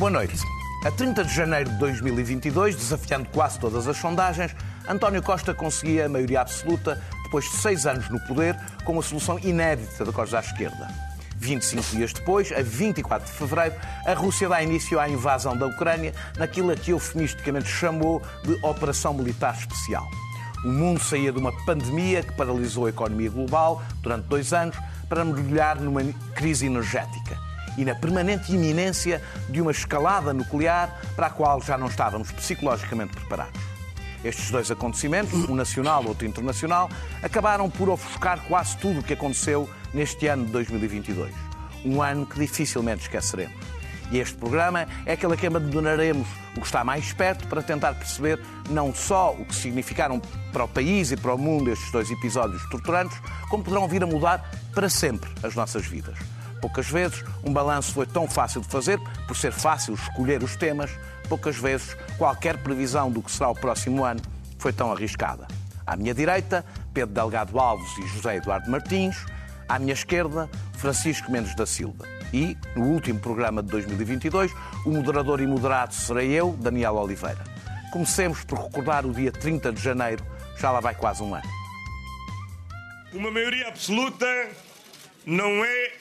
Boa noite. A 30 de janeiro de 2022, desafiando quase todas as sondagens, António Costa conseguia a maioria absoluta depois de seis anos no poder, com uma solução inédita da Costa à esquerda. 25 dias depois, a 24 de fevereiro, a Rússia dá início à invasão da Ucrânia naquilo a que eufemisticamente chamou de Operação Militar Especial. O mundo saía de uma pandemia que paralisou a economia global durante dois anos para mergulhar numa crise energética e na permanente iminência de uma escalada nuclear para a qual já não estávamos psicologicamente preparados. Estes dois acontecimentos, um nacional e outro internacional, acabaram por ofuscar quase tudo o que aconteceu neste ano de 2022. Um ano que dificilmente esqueceremos. E este programa é aquele a que abandonaremos o que está mais perto para tentar perceber não só o que significaram para o país e para o mundo estes dois episódios torturantes, como poderão vir a mudar para sempre as nossas vidas. Poucas vezes um balanço foi tão fácil de fazer, por ser fácil escolher os temas, poucas vezes qualquer previsão do que será o próximo ano foi tão arriscada. À minha direita, Pedro Delgado Alves e José Eduardo Martins. À minha esquerda, Francisco Mendes da Silva. E, no último programa de 2022, o moderador e moderado serei eu, Daniel Oliveira. Comecemos por recordar o dia 30 de janeiro, já lá vai quase um ano. Uma maioria absoluta não é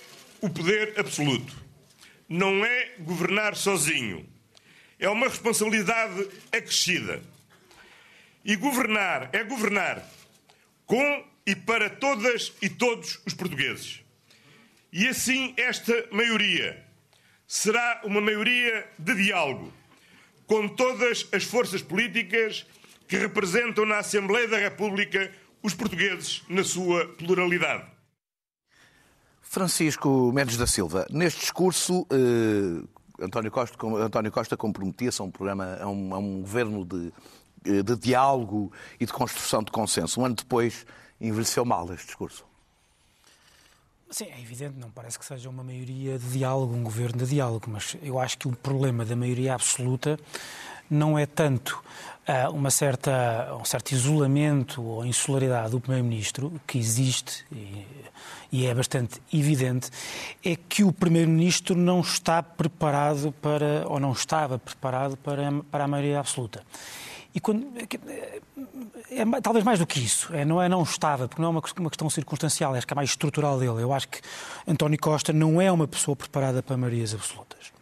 o poder absoluto. Não é governar sozinho. É uma responsabilidade acrescida. E governar é governar com e para todas e todos os portugueses. E assim, esta maioria será uma maioria de diálogo com todas as forças políticas que representam na Assembleia da República os portugueses na sua pluralidade. Francisco Mendes da Silva, neste discurso, eh, António, Costa, António Costa comprometia-se a um programa, a um, a um governo de, eh, de diálogo e de construção de consenso. Um ano depois, envelheceu mal este discurso. Sim, é evidente, não parece que seja uma maioria de diálogo, um governo de diálogo, mas eu acho que o problema da maioria absoluta não é tanto uh, uma certa, um certo isolamento ou insularidade do Primeiro-Ministro, que existe e, e, é bastante evidente, é que o Primeiro-Ministro não está preparado para, ou não estava preparado para, para a maioria absoluta. E quando, é, é, talvez mais do que isso, é, não é não estava, porque não é uma, uma questão circunstancial, acho que é mais estrutural dele. Eu acho que António Costa não é uma pessoa preparada para maiorias absolutas.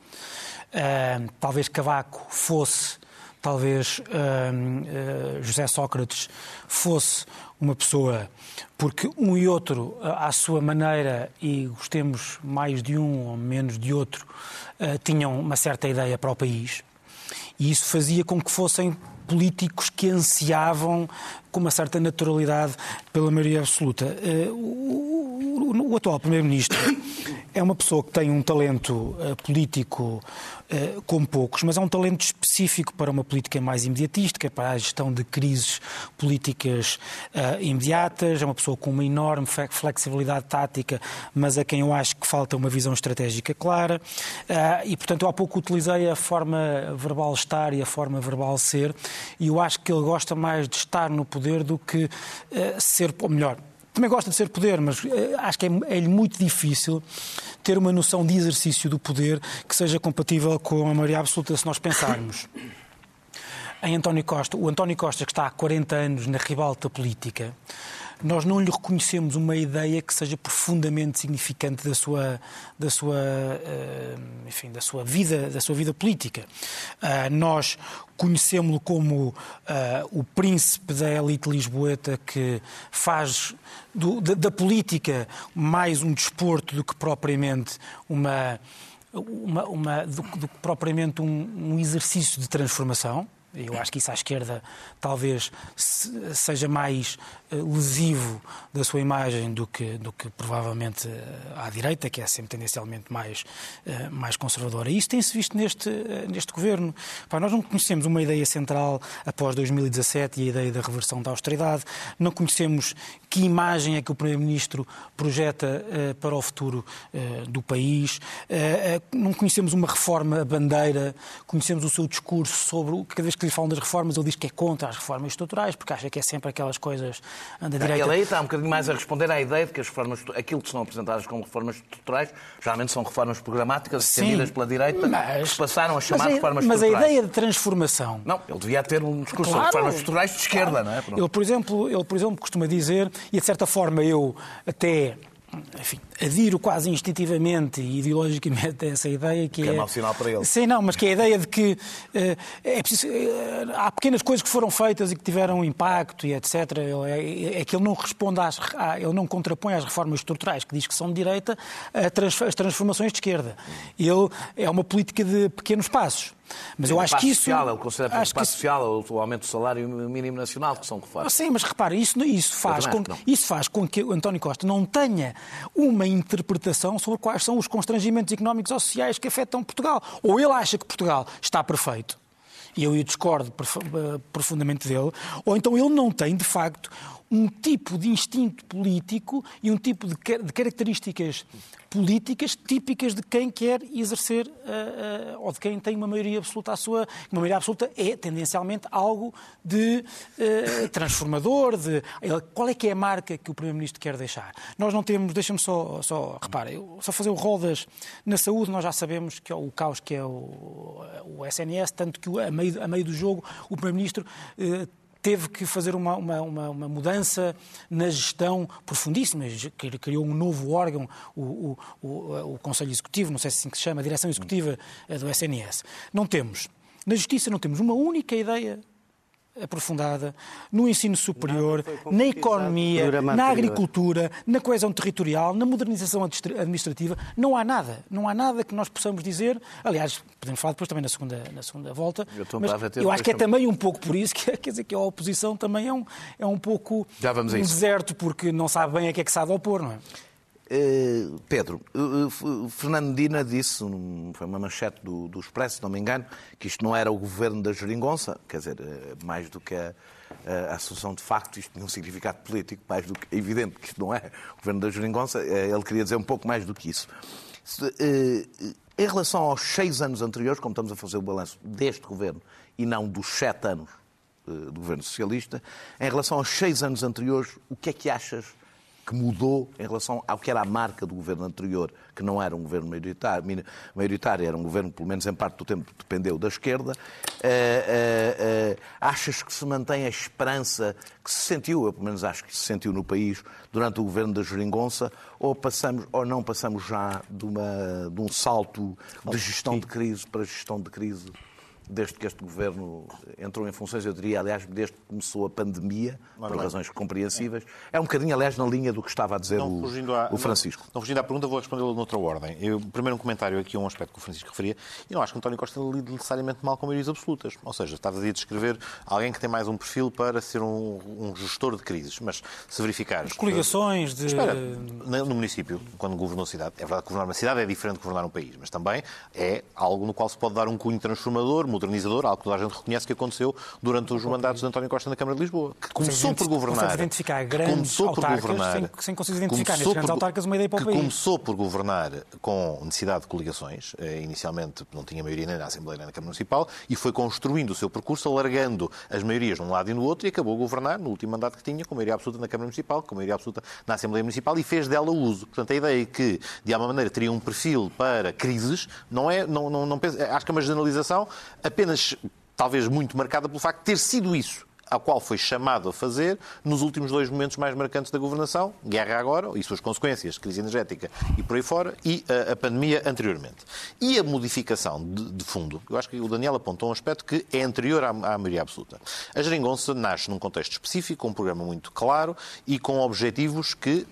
Talvez Cavaco fosse, talvez uh, José Sócrates fosse uma pessoa, porque um e outro, à sua maneira, e gostemos mais de um ou menos de outro, tinham uma certa ideia para o país. E isso fazia com que fossem políticos que ansiavam com uma certa naturalidade pela maioria absoluta. Eh, o, atual Primeiro-Ministro é uma pessoa que tem um talento eh, político eh, como poucos, mas é um talento específico para uma política mais imediatística, para a gestão de crises políticas imediatas. É uma pessoa com uma enorme flexibilidade tática, mas a quem eu acho que falta uma visão estratégica clara. E, portanto, eu há pouco utilizei a forma verbal estar e a forma verbal ser, e eu acho que ele gosta mais de estar no poder poder do que uh, ser, ou melhor, também gosta de ser poder, mas uh, acho que é, é muito difícil ter uma noção de exercício do poder que seja compatível com a maioria absoluta se nós pensarmos. Em António Costa, o António Costa que está há 40 anos na ribalta política, nós não lhe reconhecemos uma ideia que seja profundamente significante da sua, da sua, eh, enfim, da sua vida, da sua vida política. Ah, nós conhecemos-lo como uh, o príncipe da elite lisboeta que faz do, da, da, política mais um desporto do que propriamente uma, uma, uma do, que propriamente um, um exercício de transformação. Eu acho que isso à esquerda talvez seja mais lesivo da sua imagem do que, do que provavelmente eh, à direita, que é sempre tendencialmente mais, eh, mais conservadora. E isso tem-se visto neste, neste governo. nós não conhecemos uma ideia central após 2017 e a ideia da reversão da austeridade. Não conhecemos que imagem é que o Primeiro-Ministro projeta para o futuro do país. não conhecemos uma reforma bandeira. Conhecemos o seu discurso sobre, cada vez que lhe falam das reformas, ele diz que é contra as reformas estruturais, porque acha que é sempre aquelas coisas da direita. Ele aí está um bocadinho mais a responder à ideia de que as reformas, aquilo que são apresentadas como reformas estruturais, geralmente são reformas programáticas defendidas pela direita, mas, que passaram a chamar mas, reformas mas estruturais. Mas a ideia de transformação... Não, ele devia ter um discurso claro, de reformas estruturais de esquerda, claro. não é? Ele, por exemplo, ele, por exemplo, costuma dizer, e de certa forma eu até enfim, adiro quase instintivamente e ideologicamente a essa ideia que, que é... é mau sinal para ele. Sim, não, mas que é a ideia de que uh, é preciso, uh, há pequenas coisas que foram feitas e que tiveram impacto e etc. É, é que ele não responde às... ele não contrapõe às reformas estruturais, que diz que são de direita, as transformações de esquerda. Ele é uma política de pequenos passos. Mas eu acho que isso. Social, ele considera acho que passo social o aumento do salário mínimo nacional, que são reformas. Sim, mas repara, isso, isso, faz com, isso faz com que o António Costa não tenha uma interpretação sobre quais são os constrangimentos económicos ou sociais que afetam Portugal. Ou ele acha que Portugal está perfeito, e eu discordo profundamente dele, ou então ele não tem, de facto, um tipo de instinto político e um tipo de, de características políticas típicas de quem quer exercer uh, uh, ou de quem tem uma maioria absoluta à sua. Uma maioria absoluta é tendencialmente algo de uh, transformador. De, qual é que é a marca que o Primeiro-Ministro quer deixar? Nós não temos, deixa-me só, só, repara, eu, só fazer o rodas na saúde, nós já sabemos que é o caos que é o, o SNS, tanto que a meio, a meio do jogo o Primeiro-Ministro teve que fazer uma, uma, uma, uma, mudança na gestão profundíssima. Criou um novo órgão, o, o, o, o Conselho Executivo, não sei se assim se chama, a Direção Executiva eh, do SNS. Não temos. Na Justiça não temos uma única ideia aprofundada no ensino superior, na economia, na agricultura, na coesão territorial, na modernização administrativa. Não há nada. Não há nada que nós possamos dizer. Aliás, podemos falar depois também na segunda, na segunda volta. Eu mas eu acho que é também um pouco por isso que quer dizer que a oposição também é um, é um pouco um deserto, porque não sabe bem a que é que sabe opor, não é? Uh, Pedro, uh, Fernando Medina disse, foi uma manchete do, do, Expresso, se não me engano, que isto não era o governo da geringonça, quer dizer, mais do que a, a Associação de facto, isto tinha um significado político, mais do que é evidente que isto não é o governo da geringonça, ele queria dizer um pouco mais do que isso. Em relação aos seis anos anteriores, como estamos a fazer o balanço deste governo e não dos sete anos do governo socialista, em relação aos seis anos anteriores, o que é que achas que mudou em relação ao que era a marca do governo anterior, que não era um governo maioritário, maioritário era um governo, pelo menos em parte do tempo, dependeu da esquerda. Uh, uh, uh, achas que se mantém a esperança que se sentiu, eu pelo menos acho que se sentiu no país, durante o governo da Geringonça, ou, passamos, ou não passamos já de, uma, de um salto de gestão de crise para gestão de crise? Desde que este governo entrou em funções, eu diria, aliás, desde que começou a pandemia, por razões compreensíveis. É um bocadinho, aliás, na linha do que estava a dizer o, à, o, Francisco. Não, não fugindo à pergunta, vou respondê-la noutra ordem. Eu, primeiro, um comentário aqui a um aspecto que o Francisco referia. E não acho que António Costa lide necessariamente mal com maiorias absolutas. Ou seja, estava a descrever alguém que tem mais um perfil para ser um, um gestor de crises. Mas se verificares... coligações de... Espera, no município, quando governou a cidade, é verdade que governar uma cidade é diferente de governar um país, mas também é algo no qual se pode dar um cunho transformador, modernizador, algo que toda a gente reconhece que aconteceu durante os mandatos de António Costa na Câmara de Lisboa, que começou por governar. identificar grandes começou por governar, sem, sem conseguir identificar nesses grandes autarcas uma ideia para o país. começou por governar com necessidade de coligações. Eh, inicialmente não tinha maioria nem na Assembleia nem na Câmara Municipal e foi construindo o seu percurso, alargando as maiorias de um lado e no outro e acabou a governar no último mandato que tinha, com maioria absoluta na Câmara Municipal, com maioria absoluta na Assembleia Municipal e fez dela uso. Portanto, a ideia que, de alguma maneira, teria um perfil para crises, não é, não, não, não penso, acho que é uma generalização apenas talvez muito marcada pelo facto de ter sido isso a qual foi chamado a fazer nos últimos dois momentos mais marcantes da governação, guerra agora e suas consequências, crise energética e por aí fora, e a, a pandemia anteriormente. E a modificação de, de, fundo, eu acho que o Daniel apontou um aspecto que é anterior à, à maioria absoluta. A geringonça nasce num contexto específico, com um programa muito claro e com objetivos que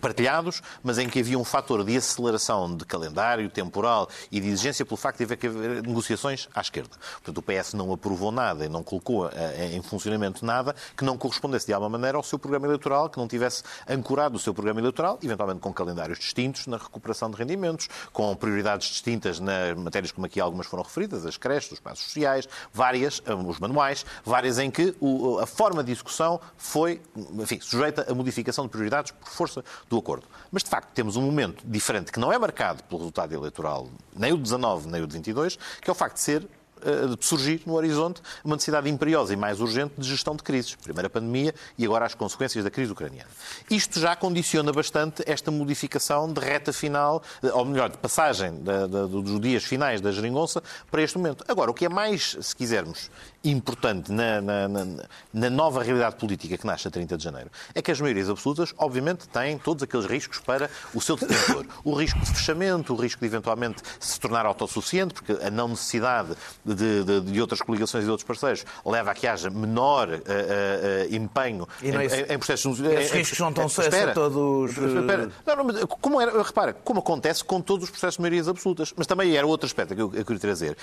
partilhados, mas em que havia um fator de aceleração de calendário temporal e de exigência pelo facto de haver que haver negociações à esquerda. Portanto, o PS não aprovou nada e não colocou eh, em funcionamento nada que não correspondesse de alguma maneira ao seu programa eleitoral, que não tivesse ancorado o seu programa eleitoral, eventualmente com calendários distintos na recuperação de rendimentos, com prioridades distintas nas matérias como aqui algumas foram referidas, as creches, os espaços sociais, várias, eh, os manuais, várias em que a forma de execução foi, enfim, sujeita a modificação de prioridades por força do acordo. Mas, de facto, temos um momento diferente que não é marcado pelo resultado eleitoral, nem o de 19, nem o de 22, que é o facto de ser uh, surgir no horizonte uma necessidade imperiosa e mais urgente de gestão de crises. Primeiro a pandemia e agora as consequências da crise ucraniana. Isto já condiciona bastante esta modificação de reta final, ou melhor, de passagem dos dias finais da geringonça para este momento. Agora, o que é mais, se quisermos, importante na, na, na, na nova realidade política que nasce a 30 de janeiro é que as maiorias absolutas, obviamente, têm todos aqueles riscos para o seu detentor. O risco de fechamento, o risco de eventualmente se tornar autossuficiente, porque a não necessidade de, de, de outras coligações e de outros parceiros leva a que haja menor uh, uh, empenho em, é em, processos... Esses em, riscos não estão espera, todos... Espera, não, não, como era, repara, como acontece com todos os processos de maiorias absolutas. Mas também era outro aspecto que eu, eu queria trazer.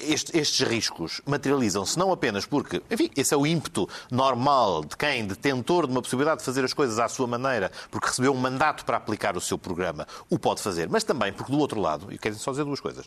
Este, estes riscos materializam-se não apenas porque, enfim, esse é o ímpeto normal de quem, detentor de uma possibilidade de fazer as coisas à sua maneira, porque recebeu um mandato para aplicar o seu programa, o pode fazer. Mas também porque, do outro lado, e quero só dizer duas coisas.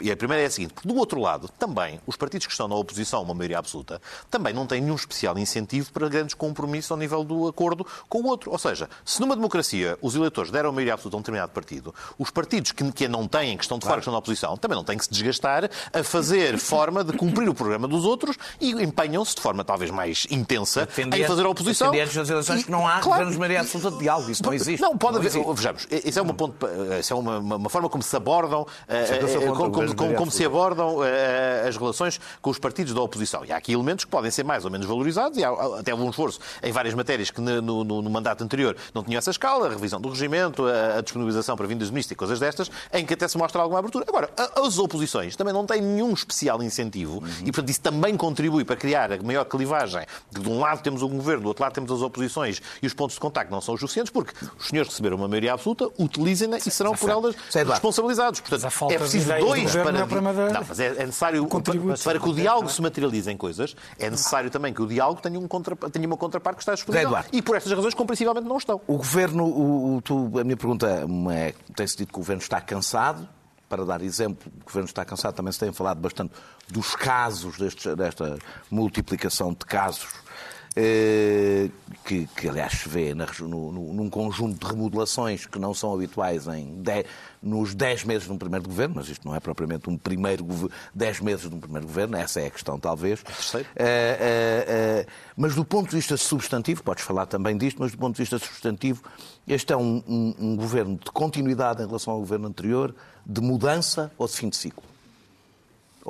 E a primeira é a seguinte: porque, do outro lado, também os partidos que estão na oposição, uma maioria absoluta, também não têm nenhum especial incentivo para grandes compromissos ao nível do acordo com o outro. Ou seja, se numa democracia os eleitores deram a maioria absoluta a um determinado partido, os partidos que, que a não têm, que estão de fora, que estão na oposição, também não têm que se desgastar a fazer forma de cumprir o programa dos outros e empenham-se de forma talvez mais intensa em fazer a oposição. Defender as eleições que não há claro, governos maioria absoluta de diálogo. Isso não existe. Não, pode não haver. Existe. Vejamos, isso é, uma, ponto, isso é uma, uma, forma como se abordam, uh, como, como, como, como se abordam uh, as relações com os partidos da oposição. E há aqui elementos que podem ser mais ou menos valorizados, e há até algum esforço em várias matérias que no, no, no mandato anterior não tinham essa escala, a revisão do regimento, a, a disponibilização para vindas de ministro e coisas destas, em que até se mostra alguma abertura. Agora, as oposições também não têm nenhum especial incentivo uhum. e, portanto, isso também contribui para criar a maior clivagem. De um lado temos o governo, do outro lado temos as oposições e os pontos de contacto não são os suficientes porque os senhores receberam uma maioria absoluta, utilizem-na e serão por elas responsabilizados. Portanto, é preciso dois para... Não, mas é, é necessário, para que o diálogo se materialize em coisas, é necessário também que o diálogo tenha, um contra... tenha uma contraparte que está disponível. E por estas razões, compreensivelmente, não estão. O governo, o, o, tu, a minha pergunta é, tem-se dito que o governo está cansado, para dar exemplo, o Governo está cansado, também se tem falado bastante dos casos, destes, desta multiplicação de casos, que, que, aliás se vê na, no, num conjunto de remodelações que não são habituais em dez, nos 10 meses de um primeiro governo, mas isto não é propriamente um primeiro 10 meses de um primeiro governo, essa é a questão talvez. Terceiro. Uh, uh, mas do ponto de vista substantivo, podes falar também disto, mas do ponto de vista substantivo, este é um, um, um governo de continuidade em relação ao governo anterior, de mudança ou de fim de ciclo?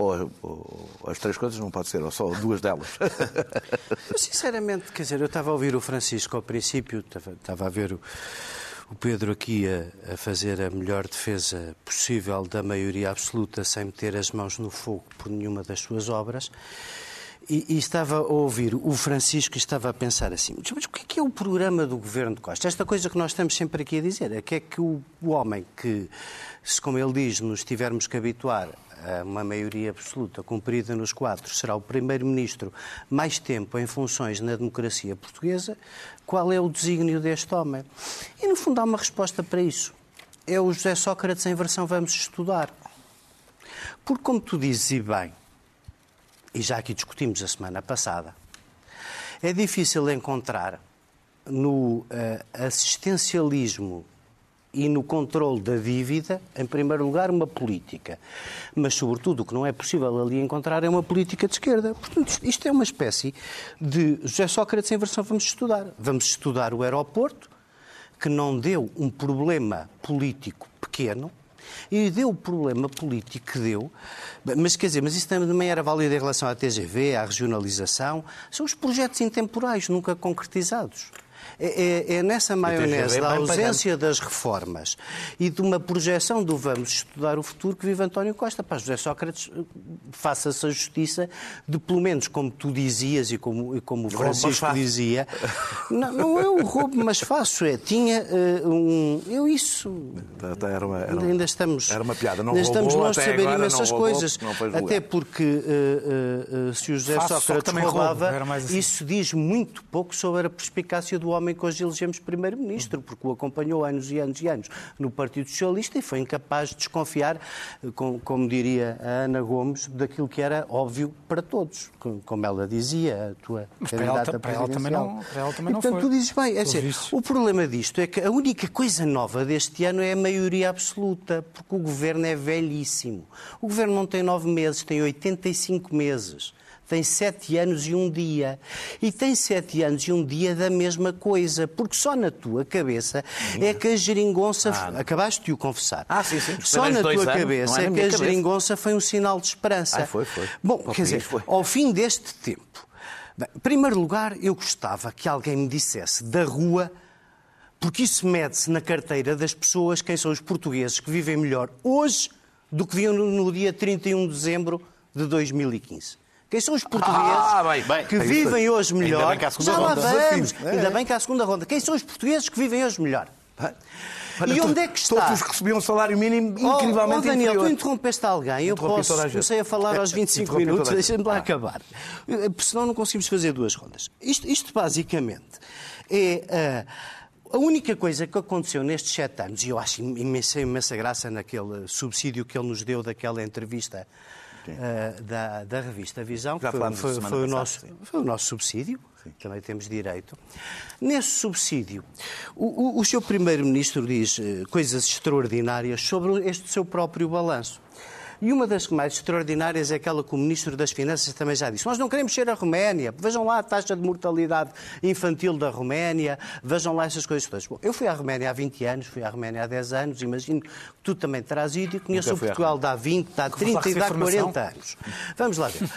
Ou, ou, as três coisas não pode ser, ou só duas delas. Eu, sinceramente, quer dizer, eu estava a ouvir o Francisco ao princípio, estava, estava a ver o, o Pedro aqui a, a, fazer a melhor defesa possível da maioria absoluta sem meter as mãos no fogo por nenhuma das suas obras. E, e, estava a ouvir o Francisco e estava a pensar assim: mas o que é, que é o programa do governo de Costa? Esta coisa que nós estamos sempre aqui a dizer é que é que o, o homem que, se como ele diz, nos tivermos que habituar a uma maioria absoluta cumprida nos quatro, será o primeiro-ministro mais tempo em funções na democracia portuguesa, qual é o desígnio deste homem? E no fundo há uma resposta para isso. É o José Sócrates em versão vamos estudar. Porque, como tu dizes e bem, e já aqui discutimos a semana passada, é difícil encontrar no uh, assistencialismo e no controle da dívida, em primeiro lugar, uma política. Mas, sobretudo, o que não é possível ali encontrar é uma política de esquerda. Portanto, isto é uma espécie de José Sócrates em versão vamos estudar. Vamos estudar o aeroporto, que não deu um problema político pequeno, e deu o problema político que deu, mas quer dizer, mas isso também era válido em relação à TGV, à regionalização, são os projetos intemporais, nunca concretizados. É, é, é nessa maionese da ausência das reformas e de uma projeção do vamos estudar o futuro que vive António Costa. Para José Sócrates, faça-se a justiça de, pelo menos, como tu dizias e como, e como o Francisco dizia, não, não, é um roubo, mas faço, é, tinha uh, um... Eu isso... Era uma, era uma, ainda estamos... Era uma piada, não ainda roubou, estamos longe de saber imensas roubou, coisas. Até porque uh, uh, se o José Faço, Sócrates roubava, assim. isso diz muito pouco sobre a perspicácia do do homem que hoje elegemos primeiro-ministro, porque o acompanhou anos e anos e anos no Partido Socialista e foi incapaz de desconfiar, como, diria a Ana Gomes, daquilo que era óbvio para todos, como ela dizia, a tua Mas para ela, para ela também não, para ela também não portanto, foi. tu dizes bem, é dizer, o problema disto é que a única coisa nova deste ano é a maioria absoluta, porque o governo é velhíssimo. O governo não tem nove meses, tem 85 meses tem sete anos e um dia. E tem sete anos e um dia da mesma coisa, porque só na tua cabeça é que a geringonça. Ah, acabaste de o confessar. Ah, sim, sim. Só na tua anos, cabeça é, é que a cabeça. geringonça foi um sinal de esperança. Ah, foi, foi. Bom, quer dizer, foi. ao fim deste tempo, bem, em primeiro lugar, eu gostava que alguém me dissesse da rua porque isso mede-se na carteira das pessoas quem são os portugueses que vivem melhor hoje do que viam no dia 31 de dezembro de 2015. Quem são os portugueses ah, bem, bem, que vivem hoje melhor? Ainda bem que há a segunda Já ronda. lá vamos. É. Ainda bem que há a segunda ronda. Quem são os portugueses que vivem hoje melhor? Olha, e onde é que está? Todos recebiam um salário mínimo incrivelmente oh, oh Daniel, inferior. tu interrompeste alguém. Eu posso, comecei a falar aos 25 minutos, deixa-me lá ah. acabar. Porque senão não conseguimos fazer duas rondas. Isto, isto basicamente é... Uh, a única coisa que aconteceu nestes sete anos, e eu acho imensa, imensa graça naquele subsídio que ele nos deu daquela entrevista uh, da, da revista Visão, que foi, foi, foi, o nosso, foi o nosso subsídio, sim. também temos direito. Nesse subsídio, o, o, o seu Primeiro-Ministro diz uh, coisas extraordinárias sobre este seu próprio balanço. E uma das mais extraordinárias é aquela que o Ministro das Finanças também já disse. Nós não queremos ser a Roménia. Vejam lá a taxa de mortalidade infantil da Roménia. Vejam lá essas coisas todas. Bom, eu fui à Roménia há 20 anos, fui à Roménia há 10 anos. Imagino que tu também terás ido e conheço o Portugal há 20, de há 30 e há 40 anos. Vamos lá ver.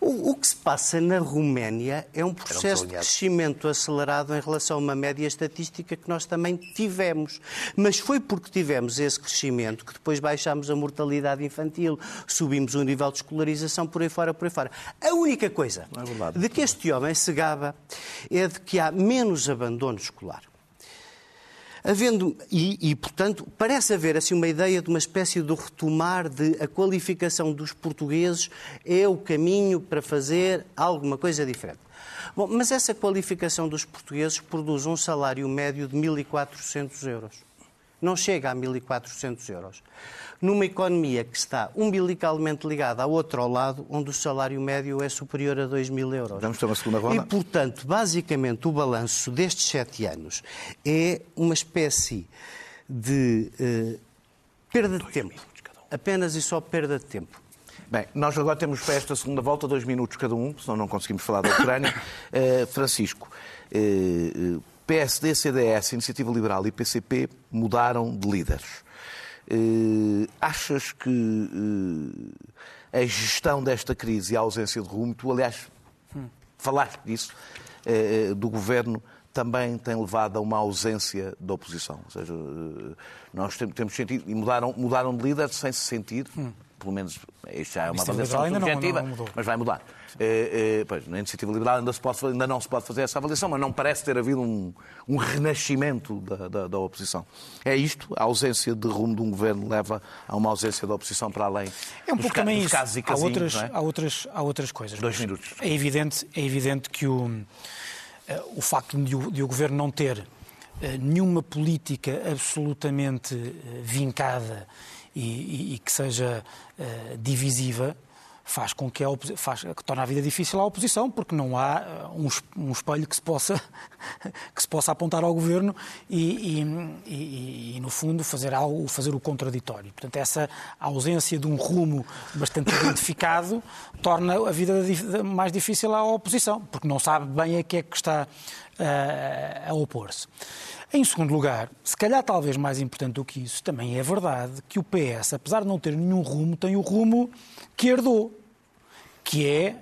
O, o, que se passa na Roménia é um processo de crescimento acelerado em relação a uma média estatística que nós também tivemos. Mas foi porque tivemos esse crescimento que depois baixámos a mortalidade infantil, subimos o nível de escolarização por aí fora, por aí fora. A única coisa é de que este homem se gaba é de que há menos abandono escolar. Havendo, e, e, portanto, parece haver assim uma ideia de uma espécie de retomar de a qualificação dos portugueses é o caminho para fazer alguma coisa diferente. Bom, mas essa qualificação dos portugueses produz um salário médio de 1.400 euros. Não chega a 1.400 euros numa economia que está umbilicalmente ligada ao outro ao lado, onde o salário médio é superior a 2 mil euros. Vamos ter uma segunda ronda? E, portanto, basicamente, o balanço destes sete anos é uma espécie de uh, perda de tempo. Apenas e só perda de tempo. Bem, nós agora temos para esta segunda volta dois minutos cada um, senão não conseguimos falar da Ucrânia. Uh, Francisco, uh, PSD, CDS, Iniciativa Liberal e PCP mudaram de líderes. Uh, achas que uh, a gestão desta crise e a ausência de rumo, tu, aliás, hum. falaste disso, uh, do governo, também tem levado a uma ausência da oposição. Ou seja, nós temos sentido, e mudaram, mudaram de líder sem se sentir, hum. Pelo menos isto já é uma avaliação subjetiva, mas vai mudar. É, é, pois, na iniciativa liberal ainda, se pode, ainda, não se pode fazer essa avaliação, mas não parece ter havido um, um renascimento da, da, da, oposição. É isto? A ausência de rumo de um governo leva a uma ausência da oposição para além é um dos, pouco ca, também casos e casinhos, há outras, é? há, outras, há outras coisas. Dois minutos. É evidente, é evidente que o, eh, o facto de o, de o governo não ter nenhuma política absolutamente eh, vincada e, e, e que seja uh, divisiva faz com que, a faz, que torna a vida difícil à oposição, porque não há um, um espelho que se possa, que se possa apontar ao governo e, e, e, no fundo, fazer, algo, fazer o contraditório. Portanto, essa ausência de um rumo bastante identificado torna a vida mais difícil à oposição, porque não sabe bem a que é que está a opor-se. Em segundo lugar, se calhar talvez mais importante do que isso, também é verdade que o PS, apesar de não ter nenhum rumo, tem o rumo que herdou que é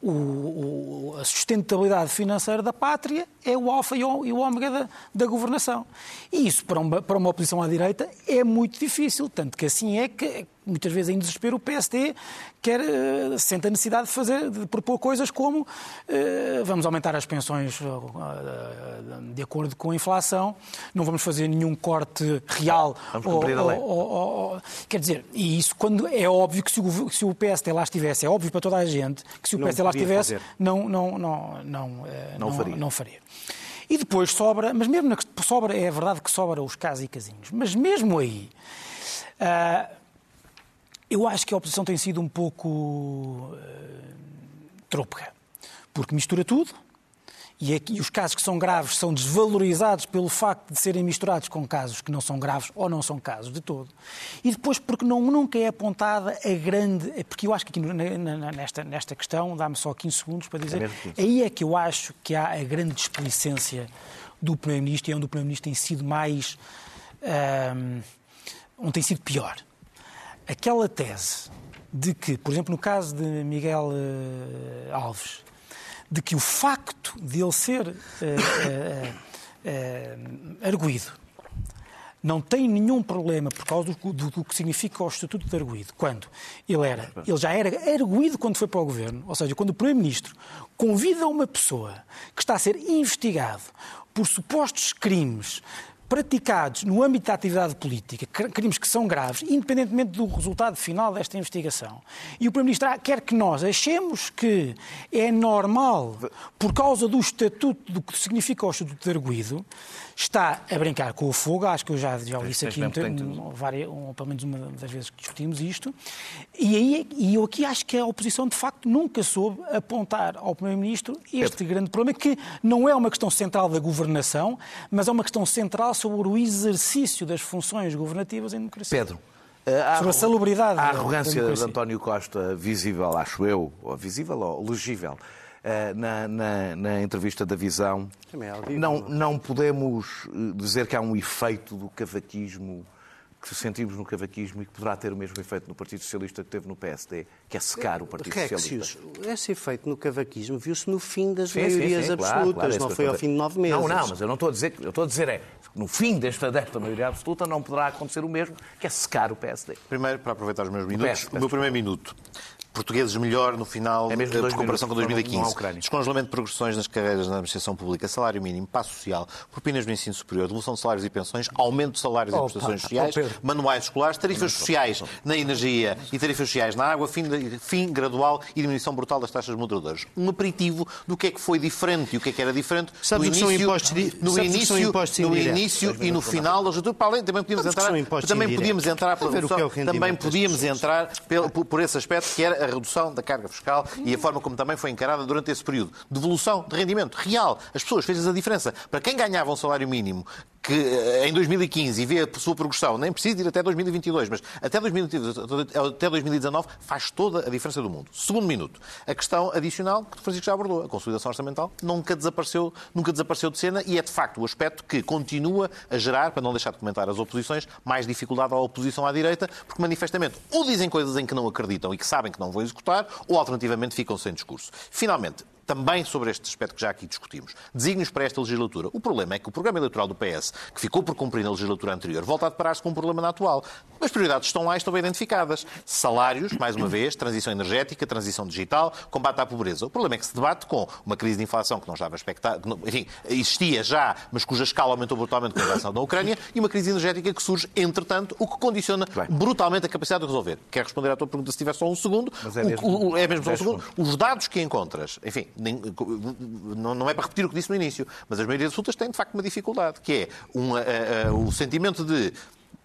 o, o, a sustentabilidade financeira da pátria é o alfa e o, e o ômega da, da, governação. E isso, para uma, para uma oposição à direita, é muito difícil. Tanto que assim é que, muitas vezes, em desespero, o PSD quer, uh, sente a necessidade de fazer, de propor coisas como uh, vamos aumentar as pensões uh, de acordo com a inflação, não vamos fazer nenhum corte real. Vamos cumprir ou, a lei. Ou, ou, quer dizer, e isso quando é óbvio que se o, se o PSD lá estivesse, é óbvio para toda a gente que se o PSD lá estivesse, não, não, não, não, não, faria. não faria. E depois sobra, mas mesmo na, sobra, é verdade que sobra os casos e casinhos, mas mesmo aí, uh, eu acho que a oposição tem sido um pouco uh, trôpega, porque mistura tudo, e, aqui, os casos que são graves são desvalorizados pelo facto de serem misturados com casos que não são graves ou não são casos de todo. E depois porque não, nunca é apontada a grande... Porque eu acho que aqui nesta, nesta questão, dá-me só 15 segundos para dizer, é aí é que eu acho que há a grande displicência do Primeiro-Ministro e é onde o Primeiro-Ministro tem sido mais... Um, onde tem sido pior. Aquela tese de que, por exemplo, no caso de Miguel uh, Alves, de que o facto de ele ser uh, uh, uh, arguído não tem nenhum problema por causa do, do, do, que significa o Estatuto de Arguído. Quando ele era, ele já era arguído quando foi para o governo, ou seja, quando o Primeiro-Ministro convida uma pessoa que está a ser investigado por supostos crimes praticados no âmbito da atividade política, crimes que são graves, independentemente do resultado final desta investigação. E o Primeiro-Ministro quer que nós achemos que é normal, por causa do estatuto, do que significa o estatuto de arguído, está a brincar com o fogo, acho que eu já, já disse aqui, um, várias, um, pelo menos uma das vezes que discutimos isto, e, aí, e eu aqui acho que a oposição, de facto, nunca soube apontar ao Primeiro-Ministro este Pedro. grande problema, que não é uma questão central da governação, mas é uma questão central sobre o exercício das funções governativas em democracia. Pedro. A, sobre a salubridade. A arrogância de António Costa, visível, acho eu, ou visível ou legível, eh, na, na, na, entrevista da Visão. É não, não podemos eh, dizer que há um efeito do cavaquismo que sentimos no cavaquismo e que poderá ter o mesmo efeito no Partido Socialista que teve no PSD, que é secar o Partido Rexios, Socialista. Esse efeito no cavaquismo viu-se no fim das sim, maiorias sim, sim, absolutas, claro, claro, não foi ao fim de nove meses. Não, não, mas eu não estou a dizer, eu estou a dizer é que no fim desta, desta maioria absoluta não poderá acontecer o mesmo, que é secar o PSD. Primeiro, para aproveitar os meus minutos, o, o meu primeiro minuto portugueses melhor no final é mesmo de comparação com 2015. Descongelamento de progressões nas carreiras na administração pública, salário mínimo, passo social, propinas no ensino superior, devolução de salários e pensões, aumento de salários oh, e prestações sociais, oh, manuais escolares, tarifas sociais na energia e tarifas sociais na água, fim, fim gradual e diminuição brutal das taxas moderadoras. Um aperitivo do que é que foi diferente e o que é que era diferente Sabes no início, no início, no início e no final da legislatura. Para além, também podíamos entrar, também podíamos entrar também podíamos entrar por esse aspecto que era a redução da carga fiscal e a forma como também foi encarada durante esse período. Devolução de rendimento real. As pessoas fez a diferença. Para quem ganhava um salário mínimo que eh, em 2015 e vê a sua progressão, nem precisa ir até 2022, mas até 2022, até 2019 faz toda a diferença do mundo. Segundo minuto, a questão adicional que o Francisco já abordou, a consolidação orçamental, nunca desapareceu, nunca desapareceu de cena e é de facto o aspecto que continua a gerar, para não deixar de comentar as oposições, mais dificuldade à oposição à direita, porque manifestamente ou dizem coisas em que não acreditam e que sabem que não vão executar, ou alternativamente ficam sem discurso. Finalmente, também sobre este aspecto que já aqui discutimos. Desígnios para esta legislatura. O problema é que o programa eleitoral do PS, que ficou por cumprir na legislatura anterior, volta a deparar-se com um problema na atual. As prioridades estão lá e estão bem identificadas. Salários, mais uma vez, transição energética, transição digital, combate à pobreza. O problema é que se debate com uma crise de inflação que não estava expectada, enfim, existia já, mas cuja escala aumentou brutalmente com a invasão da Ucrânia, e uma crise energética que surge, entretanto, o que condiciona brutalmente a capacidade de resolver. Quer responder à tua pergunta se tiver só um segundo? Mas é mesmo, o, o, é mesmo só um segundo. Os dados que encontras, enfim, nem, não, é para repetir o que disse no início, mas as maiorias absolutas têm de facto uma dificuldade, que é uh, uh, o sentimento de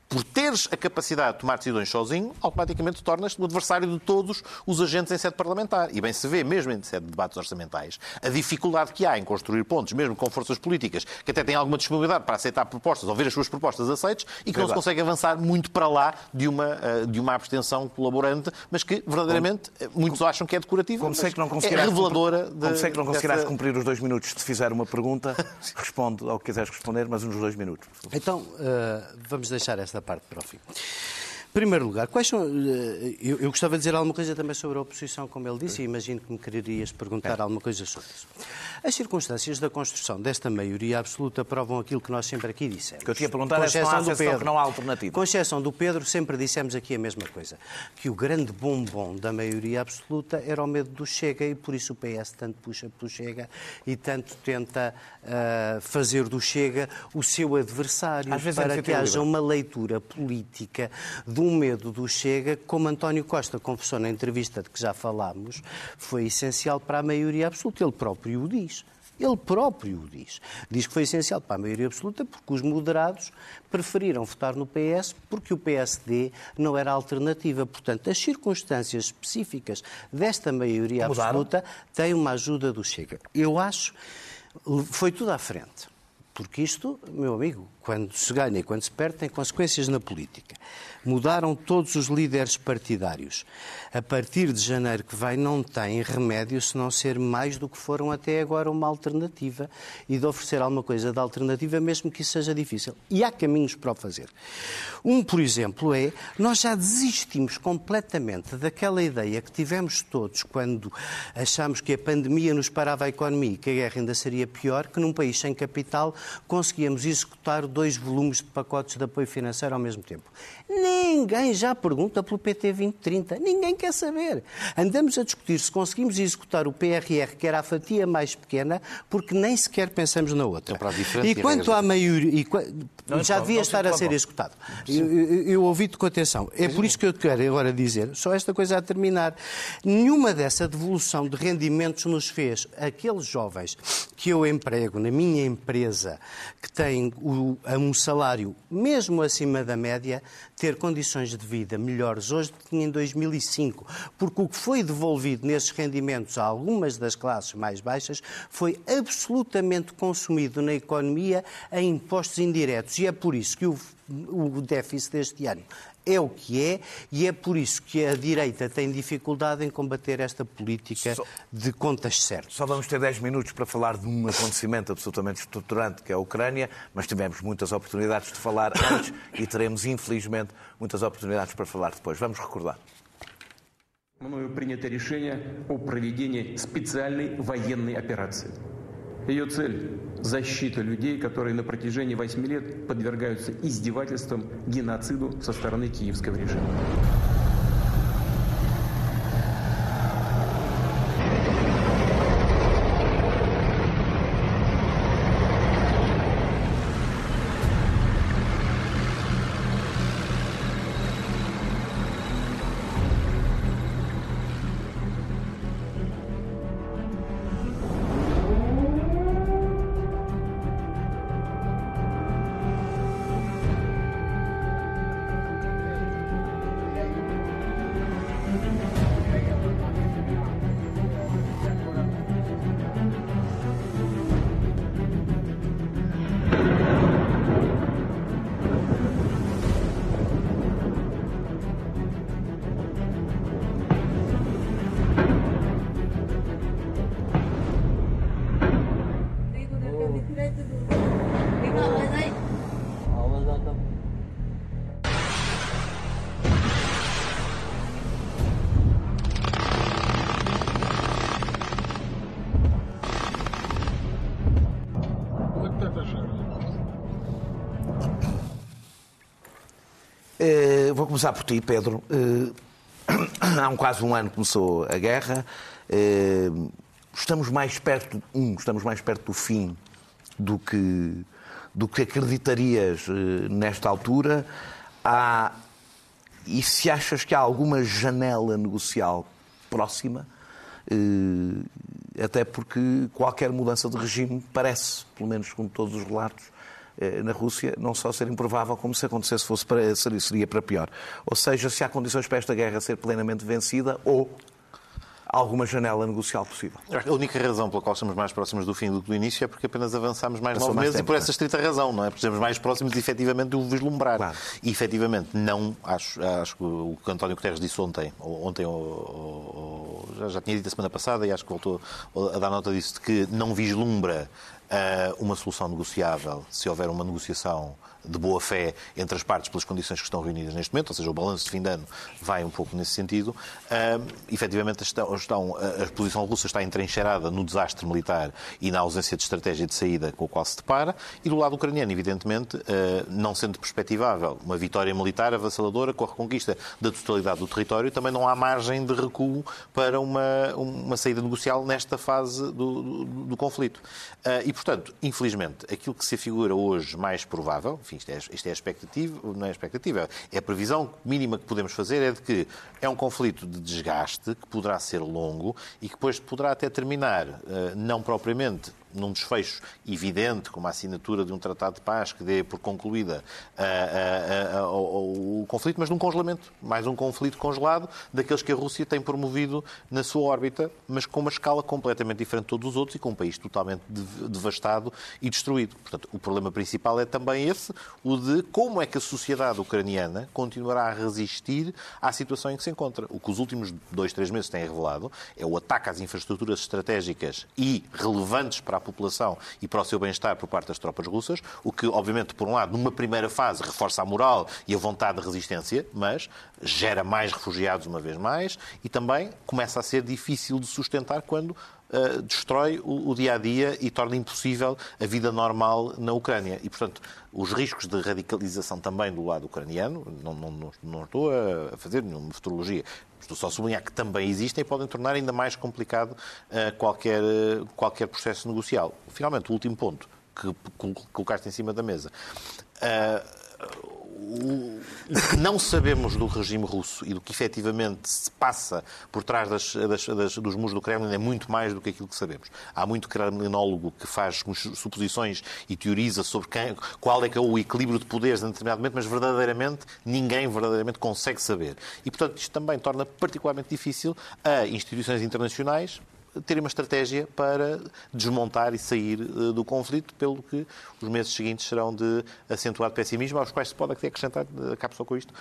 por teres a capacidade de tomar decisões sozinho, automaticamente tornas-te o adversário de todos os agentes em sede parlamentar. E bem se vê, mesmo em sede de debates orçamentais, a dificuldade que há em construir pontos, mesmo com forças políticas que até têm alguma disponibilidade para aceitar propostas ou ver as suas propostas aceites e que não se consegue avançar muito para lá de uma, eh, de uma abstenção colaborante, mas que verdadeiramente como, muitos acham que é decorativa. Como sei que não é reveladora cumprir, Como sei que não conseguirás dessa... cumprir os dois minutos se fizer uma pergunta, responde ao que quiseres responder, mas uns dois minutos. Então, uh, vamos deixar esta esta parte para o fim. Em primeiro lugar, quais são. Eh, eu, eu, gostava de dizer alguma coisa também sobre a oposição, como ele disse, e imagino que me quererias perguntar alguma coisa sobre isso. As circunstâncias da construção desta maioria absoluta provam aquilo que nós sempre aqui dissemos. Que eu tinha perguntado é se não há do Pedro, que não há alternativa. Com exceção do Pedro, sempre dissemos aqui a mesma coisa. Que o grande bombom da maioria absoluta era o medo do Chega e por isso o PS tanto puxa pelo Chega e tanto tenta uh, fazer do Chega o seu adversário é para que haja uma leitura política um medo do Chega, como António Costa confessou na entrevista de que já falámos, foi essencial para a maioria absoluta. Ele próprio o diz. Ele próprio o diz. Diz que foi essencial para a maioria absoluta porque os moderados preferiram votar no PS porque o PSD não era alternativa. Portanto, as circunstâncias específicas desta maioria Mudaram. absoluta têm uma ajuda do Chega. Eu acho foi tudo à frente. Porque isto, meu amigo, quando se ganha e quando se perde, tem consequências na política. Mudaram todos os líderes partidários. A partir de janeiro que vem, não têm remédio se não ser mais do que foram até agora uma alternativa e de oferecer alguma coisa de alternativa, mesmo que isso seja difícil. E há caminhos para o fazer. Um, por exemplo, é nós já desistimos completamente daquela ideia que tivemos todos quando achámos que a pandemia nos parava a economia e que a guerra ainda seria pior, que num país sem capital conseguíamos executar dois volumes de pacotes de apoio financeiro ao mesmo tempo. Ninguém já pergunta pelo PT 2030. Ninguém quer saber. Andamos a discutir se conseguimos executar o PRR, que era a fatia mais pequena, porque nem sequer pensamos na outra. Diferente e quanto à maioria. e qua- Não, já devia não estar se a ser executado. Eu, eu- eu ouvi-te com atenção. É por isso que eu te quero agora dizer, só esta coisa a terminar. Nenhuma dessa devolução de rendimentos nos fez aqueles jovens que eu emprego na minha empresa, que têm o- um salário mesmo acima da média, ter condições de vida melhores hoje do que em 2005. Porque o que foi devolvido nesses rendimentos a algumas das classes mais baixas foi absolutamente consumido na economia em impostos indiretos. E é por isso que o, o déficit deste ano é o que é, e é por isso que a direita tem dificuldade em combater esta política Só- de contas certas. Só vamos ter 10 minutos para falar de um acontecimento absolutamente estruturante, que é a Ucrânia, mas tivemos muitas oportunidades de falar antes e teremos, infelizmente, muitas oportunidades para falar depois. Vamos recordar. Мною принято решение о проведении специальной военной операции. Ее цель – защита людей, которые на протяжении восьми лет подвергаются издевательствам, геноциду со стороны киевского режима. Vou começar por ti, Pedro. Eh, há um, quase um ano começou a guerra. Eh, estamos mais perto, um, estamos mais perto do fim do que, do que acreditarias eh, nesta altura. Há, e se achas que há alguma janela negocial próxima? Até porque qualquer mudança de regime parece, pelo menos com todos os relatos, na Rússia, não só ser improvável, como se acontecesse fosse para, seria, para pior. Ou seja, se há condições para esta guerra ser plenamente vencida ou alguma janela negocial possível. A única razão pela qual estamos mais próximos do fim do que do início é porque apenas avançámos mais Passou nove mais meses tempo, e por é? essa estrita razão, não é? Porque estamos mais próximos, efetivamente, do vislumbrar. Claro. E, efetivamente, não, acho, acho que o que António Guterres disse ontem, ou ontem, ou, ou- já, já tinha dito a semana passada, e acho que voltou a dar nota disso, de que não vislumbra uma solução negociável se houver uma negociação de boa fé entre as partes pelas condições que estão reunidas neste momento, ou seja, o balanço de fim de ano vai um pouco nesse sentido. Ah, efetivamente, estão, estão- a a posição russa está entrincheirada no desastre militar e na ausência de estratégia de saída com o qual se depara, e do lado ucraniano, evidentemente, ah, não sendo perspectivável uma vitória militar avassaladora com a reconquista da totalidade do território, também não há margem de recuo para uma, uma saída negocial nesta fase do, do- do conflito. Ah, e, portanto, infelizmente, aquilo que se afigura hoje mais provável, enfim, isto é, isto é não é expectativa, é a previsão mínima que podemos fazer é de que é um conflito de desgaste que poderá ser longo e que depois poderá até terminar, ah, não propriamente num desfecho evidente, como a assinatura de um tratado de paz que dê por concluída uh, uh, uh, o conflito, mas num congelamento, mais um conflito congelado daqueles que a Rússia tem promovido na sua órbita, mas com uma escala completamente diferente de todos os outros e com um país totalmente devastado e destruído. Portanto, o problema principal é também esse, o de como é que a sociedade ucraniana continuará a resistir à situação em que se encontra. O que os últimos dois, três meses têm revelado é o ataque às infraestruturas estratégicas e relevantes para a população e para o seu bem-estar por parte das tropas russas, o que, obviamente, por um lado, numa primeira fase, reforça a moral e a vontade de resistência, mas gera mais refugiados uma vez mais e também começa a ser difícil de sustentar quando uh, destrói o, o, dia a dia e torna impossível a vida normal na Ucrânia. E, portanto, os riscos de radicalização também do lado ucraniano, não, não, não estou a fazer nenhuma futurologia, estou só a sublinhar que também existem e podem tornar ainda mais complicado uh, qualquer, uh, qualquer processo negocial. Finalmente, o último ponto que colocaste em cima da mesa. Uh, não sabemos do regime russo e do que efetivamente se passa por trás das, das, das, dos muros do Kremlin é muito mais do que aquilo que sabemos. Há muito kremlinólogo que faz suposições e teoriza sobre quem, qual é que é o equilíbrio de poderes em determinado momento, mas verdadeiramente ninguém verdadeiramente consegue saber. E, portanto, isto também torna particularmente difícil a instituições internacionais terem uma estratégia para desmontar e sair eh, do conflito, pelo que os meses seguintes serão de acentuado pessimismo, aos quais se pode acrescentar, eh, acabo só com isto,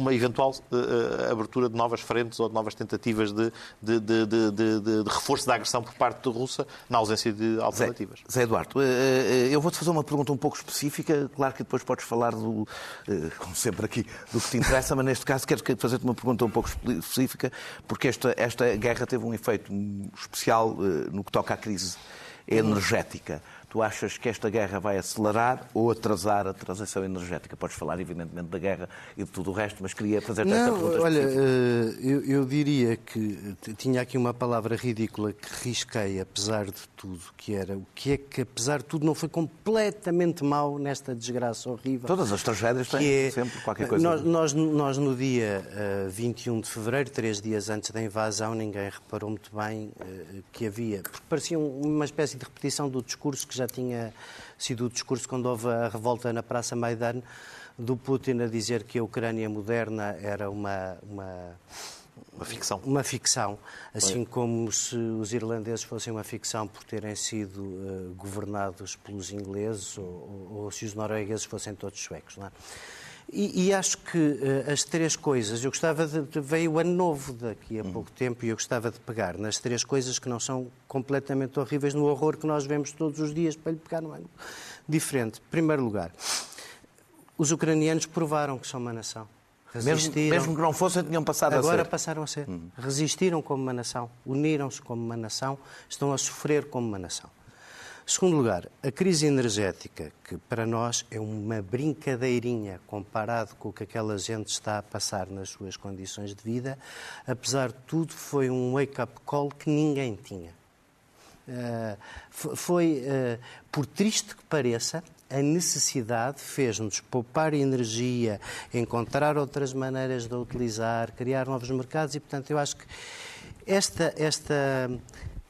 uma eventual uh, abertura de novas frentes ou de novas tentativas de, de, de, de, reforço da agressão por parte da Rússia na ausência de alternativas. Zé, Zé Eduardo, uh, eu vou-te fazer uma pergunta um pouco específica. Claro que depois podes falar, do, uh, como sempre aqui, do que te interessa, mas neste caso quero fazer-te uma pergunta um pouco específica, porque esta, esta guerra teve um efeito especial no que toca à crise energética. Tu achas que esta guerra vai acelerar ou atrasar a transição energética? Podes falar, evidentemente, da guerra e de tudo o resto, mas queria fazer-te esta pergunta. Olha, eh, eu, eu, diria que tinha aqui uma palavra ridícula que risquei, apesar de tudo, que era o que é que, apesar de tudo, não foi completamente mau nesta desgraça horrível. Todas as tragédias têm é, sempre qualquer coisa. Nós, nós, nós, no dia uh, eh, 21 de fevereiro, três dias antes da invasão, ninguém reparou muito bem uh, que havia, porque parecia uma espécie de repetição do discurso que já tinha sido o discurso quando houve a revolta na Praça Maidan, do Putin a dizer que a Ucrânia moderna era uma, uma uma ficção. Uma ficção, assim como se os irlandeses fossem uma ficção por terem sido uh, governados pelos ingleses ou, ou, ou, se os noruegueses fossem todos suecos. Não é? E, e, acho que uh, as três coisas, eu gostava de, de, veio o ano novo daqui a pouco tempo e eu gostava de pegar nas três coisas que não são completamente horríveis no horror que nós vemos todos os dias para lhe pegar no ano diferente. Em primeiro lugar, os ucranianos provaram que são uma nação. Resistiram. Mesmo, mesmo que não fossem, tinham passado a ser. Agora passaram a ser. Resistiram como uma nação, uniram-se como uma nação, estão a sofrer como uma nação. Segundo lugar, a crise energética, que para nós é uma brincadeirinha comparado com o que aquela gente está a passar nas suas condições de vida, apesar de tudo, foi um wake-up call que ninguém tinha. Uh, foi, uh, por triste que pareça, a necessidade fez-nos poupar energia, encontrar outras maneiras de a utilizar, criar novos mercados e, portanto, eu acho que esta, esta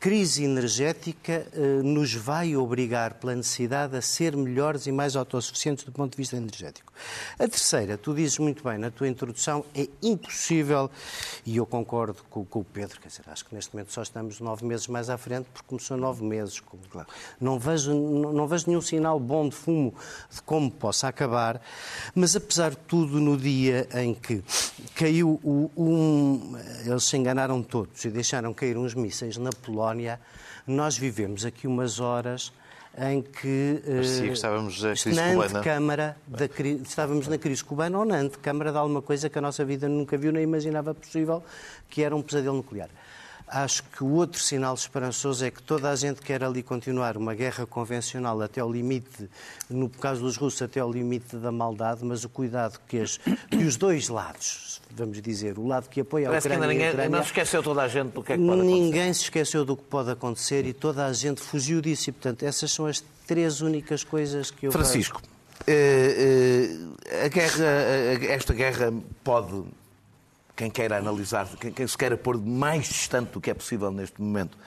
crise energética eh, nos vai obrigar, pela necessidade, a ser melhores e mais autossuficientes do ponto de vista energético. A terceira, tu dizes muito bem na tua introdução, é impossível, e eu concordo com, com o Pedro, quer dizer, acho que neste momento só estamos nove meses mais à frente, porque começou nove meses. Claro. Não, vejo, não, não vejo nenhum sinal bom de fumo de como possa acabar, mas apesar de tudo, no dia em que caiu o, um. Eles se enganaram todos e deixaram cair uns mísseis na Polónia Polónia, nós vivemos aqui umas horas em que, Parecia que estávamos na crise na cubana. Da, estávamos na crise cubana ou na antecâmara de alguma coisa que a nossa vida nunca viu nem imaginava possível, que era um pesadelo nuclear. Acho que o outro sinal esperançoso é que toda a gente quer ali continuar uma guerra convencional até ao limite, no caso dos russos, até ao limite da maldade, mas o cuidado que, as, que os dois lados, vamos dizer, o lado que apoia a Parece Ucrânia que ninguém, não se esqueceu toda a gente do que é que pode acontecer. Ninguém se esqueceu do que pode acontecer e toda a gente fugiu disso. E, portanto, essas são as três únicas coisas que eu Francisco, eh, eh, a guerra, esta guerra pode quem queira analisar, quem, quem se queira pôr mais distante do que é possível neste momento,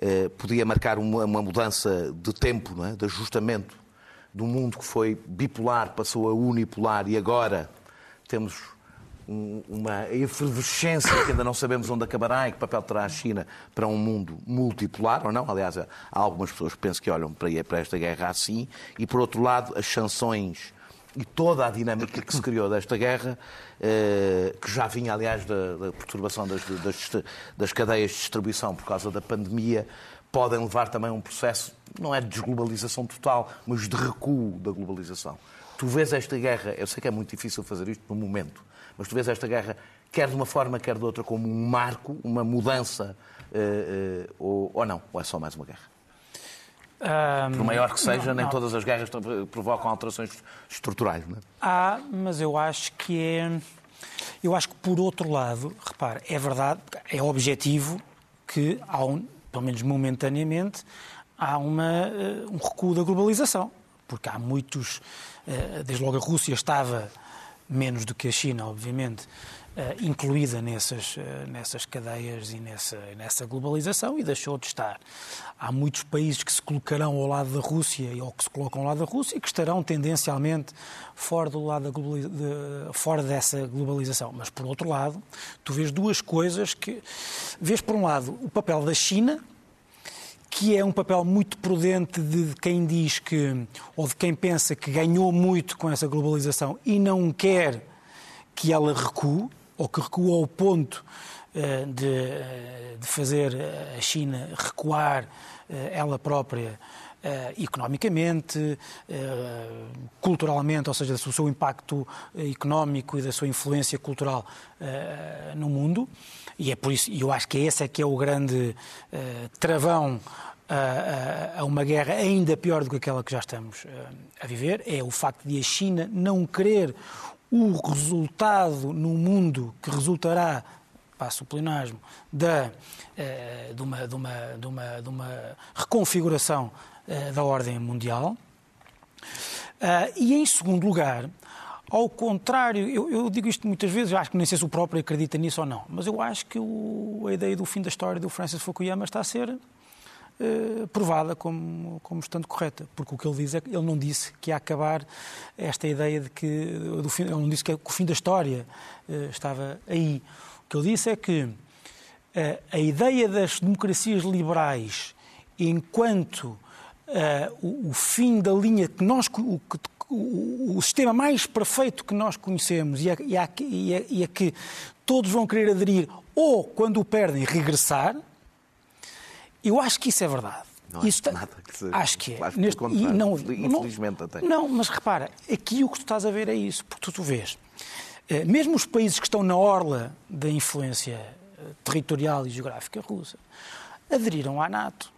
eh, podia marcar uma, uma mudança de tempo, não é? de ajustamento do mundo que foi bipolar, passou a unipolar e agora temos um, uma efervescência que ainda não sabemos onde acabará e que papel terá a China para um mundo multipolar ou não. Aliás, há algumas pessoas que pensam que olham para esta guerra assim e, por outro lado, as sanções e toda a dinâmica que se criou desta guerra, eh, que já vinha, aliás, da, da perturbação das, das, das, cadeias de distribuição por causa da pandemia, podem levar também a um processo, não é de desglobalização total, mas de recuo da globalização. Tu vês esta guerra, eu sei que é muito difícil fazer isto no momento, mas tu vês esta guerra, quer de uma forma, quer de outra, como um marco, uma mudança, eh, eh, ou, ou não, ou é só mais uma guerra? Um, Por maior que seja, não, nem não. todas as guerras provocam alterações estruturais. Não é? Há, mas eu acho que é. Eu acho que, por outro lado, repare, é verdade, é objetivo que, há um, pelo menos momentaneamente, há uma, eh, um recuo da globalização. Porque há muitos. Eh, desde logo a Rússia estava menos do que a China, obviamente, incluída nessas, eh, nessas cadeias e nessa, nessa globalização e deixou de estar. Há muitos países que se colocarão ao lado da Rússia ou que se colocam ao lado da Rússia e que estarão tendencialmente fora, do lado de, fora dessa globalização. Mas, por outro lado, tu vês duas coisas que... Vês, por um lado, o papel da China, que é um papel muito prudente de quem diz que, ou de quem pensa que ganhou muito com essa globalização e não quer que ela recue, ou que recua ao ponto eh, de, eh, de fazer a China recuar eh, ela própria economicamente, culturalmente, ou seja, do seu impacto económico e da sua influência cultural no mundo. E é por isso, eu acho que esse é que é o grande travão a, uma guerra ainda pior do que aquela que já estamos a viver, é o facto de a China não querer o resultado no mundo que resultará, passo o plenasmo, da, eh, de, uma, de, uma, de, uma, de uma reconfiguração eh, da ordem mundial. Eh, e, em segundo lugar, ao contrário, eu, eu, digo isto muitas vezes, acho que nem sei se o próprio acredita nisso ou não, mas eu acho que o, a ideia do fim da história do Francis Fukuyama está a ser eh, provada como, como estando correta, porque o que ele diz é que ele não disse que ia acabar esta ideia de que do fim, ele não disse que, o fim da história uh, estava aí. O que ele disse é que uh, a ideia das democracias liberais enquanto o, o, fim da linha que nós o, o, o, sistema mais perfeito que nós conhecemos e a, e, a, e, a, e a que todos vão querer aderir ou quando o perdem regressar eu acho que isso é verdade. Não isso está... nada que seja. Acho que é. Acho Neste... não, Infelizmente não, até. Não, mas repara, aqui o que tu estás a ver é isso, porque tu, tu vês. Eh, mesmo os países que estão na orla da influência eh, territorial e geográfica russa aderiram à NATO.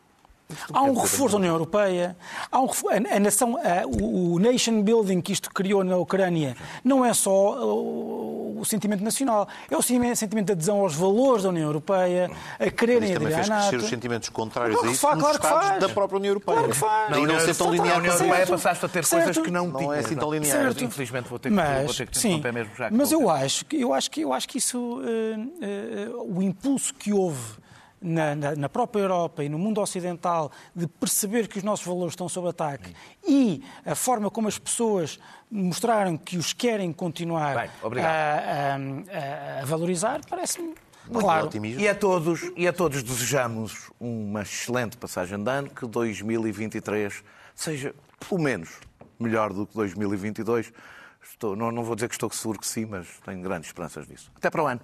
Há um reforço da União Europeia, há um, a, a nação, a, o, nation building que isto criou na Ucrânia não é só o, o sentimento nacional, é o sentimento de adesão aos valores da União Europeia, a quererem aderir à NATO. fez os sentimentos contrários a isso faz, nos claro Estados da própria União Europeia. Claro que faz. Não, não ser tão linear. A União Europeia passaste a ter certo. coisas que não, não tinha. é assim tão linear. Certo. Infelizmente vou ter que, mas, vou ter que sim, mesmo já. Mas eu acho, eu, acho que, eu acho que isso, uh, uh, o impulso que houve na, na, na, própria Europa e no mundo ocidental de perceber que os nossos valores estão sob ataque e a forma como as pessoas mostraram que os querem continuar Bem, a, a, a, valorizar, parece-me claro. E a, todos, e a todos desejamos uma excelente passagem de ano, que 2023 seja, pelo menos, melhor do que 2022. Estou, não, não vou dizer que estou seguro que sim, mas tenho grandes esperanças disso. Até para o ano.